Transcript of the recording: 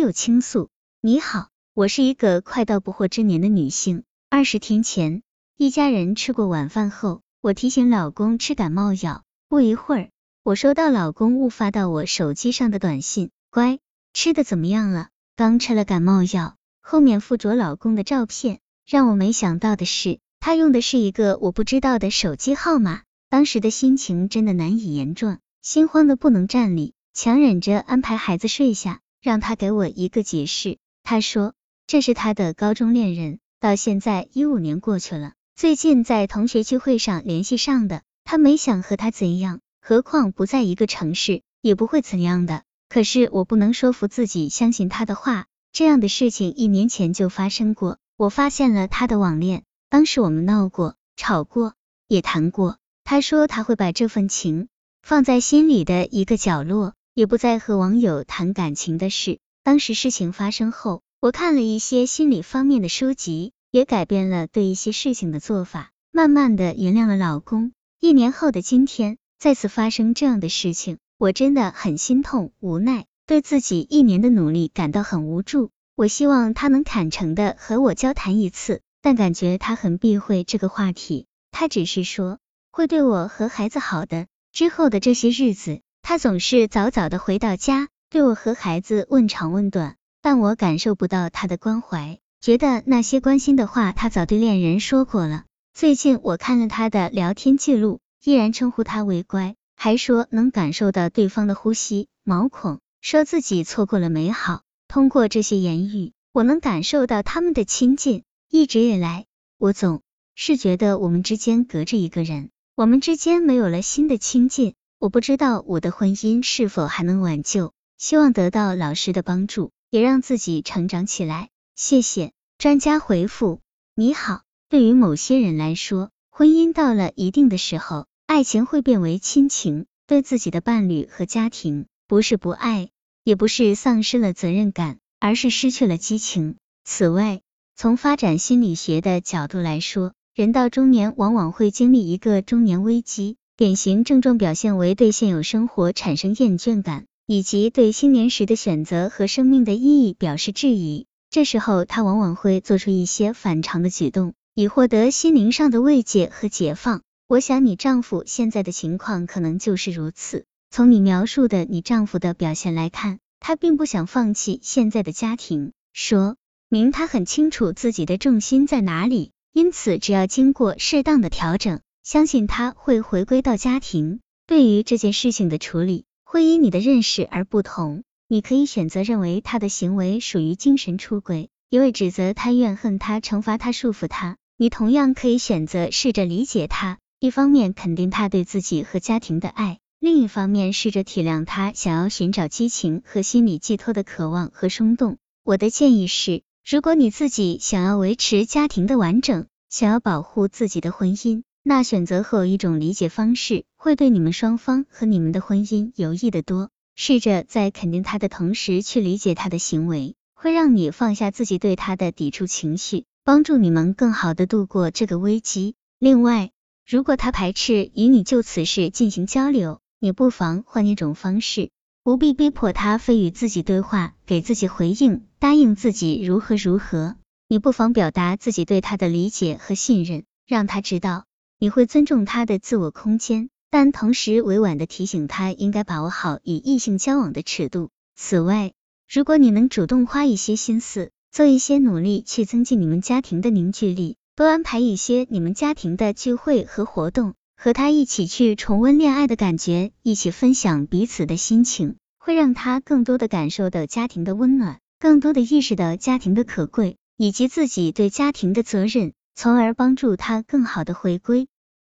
友倾诉。你好，我是一个快到不惑之年的女性。二十天前，一家人吃过晚饭后，我提醒老公吃感冒药。不一会儿，我收到老公误发到我手机上的短信：乖，吃的怎么样了？刚吃了感冒药。后面附着老公的照片。让我没想到的是，他用的是一个我不知道的手机号码。当时的心情真的难以言状，心慌的不能站立，强忍着安排孩子睡下，让他给我一个解释。他说这是他的高中恋人，到现在一五年过去了，最近在同学聚会上联系上的。他没想和他怎样，何况不在一个城市，也不会怎样的。可是我不能说服自己相信他的话，这样的事情一年前就发生过，我发现了他的网恋，当时我们闹过、吵过，也谈过。他说他会把这份情放在心里的一个角落，也不再和网友谈感情的事。当时事情发生后，我看了一些心理方面的书籍，也改变了对一些事情的做法，慢慢的原谅了老公。一年后的今天，再次发生这样的事情，我真的很心痛、无奈，对自己一年的努力感到很无助。我希望他能坦诚的和我交谈一次，但感觉他很避讳这个话题，他只是说。会对我和孩子好的。之后的这些日子，他总是早早的回到家，对我和孩子问长问短，但我感受不到他的关怀，觉得那些关心的话他早对恋人说过了。最近我看了他的聊天记录，依然称呼他为乖，还说能感受到对方的呼吸、毛孔，说自己错过了美好。通过这些言语，我能感受到他们的亲近。一直以来，我总是觉得我们之间隔着一个人。我们之间没有了新的亲近，我不知道我的婚姻是否还能挽救，希望得到老师的帮助，也让自己成长起来。谢谢。专家回复：你好。对于某些人来说，婚姻到了一定的时候，爱情会变为亲情，对自己的伴侣和家庭，不是不爱，也不是丧失了责任感，而是失去了激情。此外，从发展心理学的角度来说，人到中年，往往会经历一个中年危机，典型症状表现为对现有生活产生厌倦感，以及对青年时的选择和生命的意义表示质疑。这时候，他往往会做出一些反常的举动，以获得心灵上的慰藉和解放。我想，你丈夫现在的情况可能就是如此。从你描述的你丈夫的表现来看，他并不想放弃现在的家庭，说明他很清楚自己的重心在哪里。因此，只要经过适当的调整，相信他会回归到家庭。对于这件事情的处理，会因你的认识而不同。你可以选择认为他的行为属于精神出轨，一味指责他、怨恨他、惩罚他、束缚他。你同样可以选择试着理解他，一方面肯定他对自己和家庭的爱，另一方面试着体谅他想要寻找激情和心理寄托的渴望和冲动。我的建议是。如果你自己想要维持家庭的完整，想要保护自己的婚姻，那选择后一种理解方式会对你们双方和你们的婚姻有益的多。试着在肯定他的同时去理解他的行为，会让你放下自己对他的抵触情绪，帮助你们更好的度过这个危机。另外，如果他排斥与你就此事进行交流，你不妨换一种方式。不必逼迫他非与自己对话，给自己回应，答应自己如何如何。你不妨表达自己对他的理解和信任，让他知道你会尊重他的自我空间，但同时委婉的提醒他应该把握好与异性交往的尺度。此外，如果你能主动花一些心思，做一些努力去增进你们家庭的凝聚力，多安排一些你们家庭的聚会和活动。和他一起去重温恋爱的感觉，一起分享彼此的心情，会让他更多的感受到家庭的温暖，更多的意识到家庭的可贵，以及自己对家庭的责任，从而帮助他更好的回归。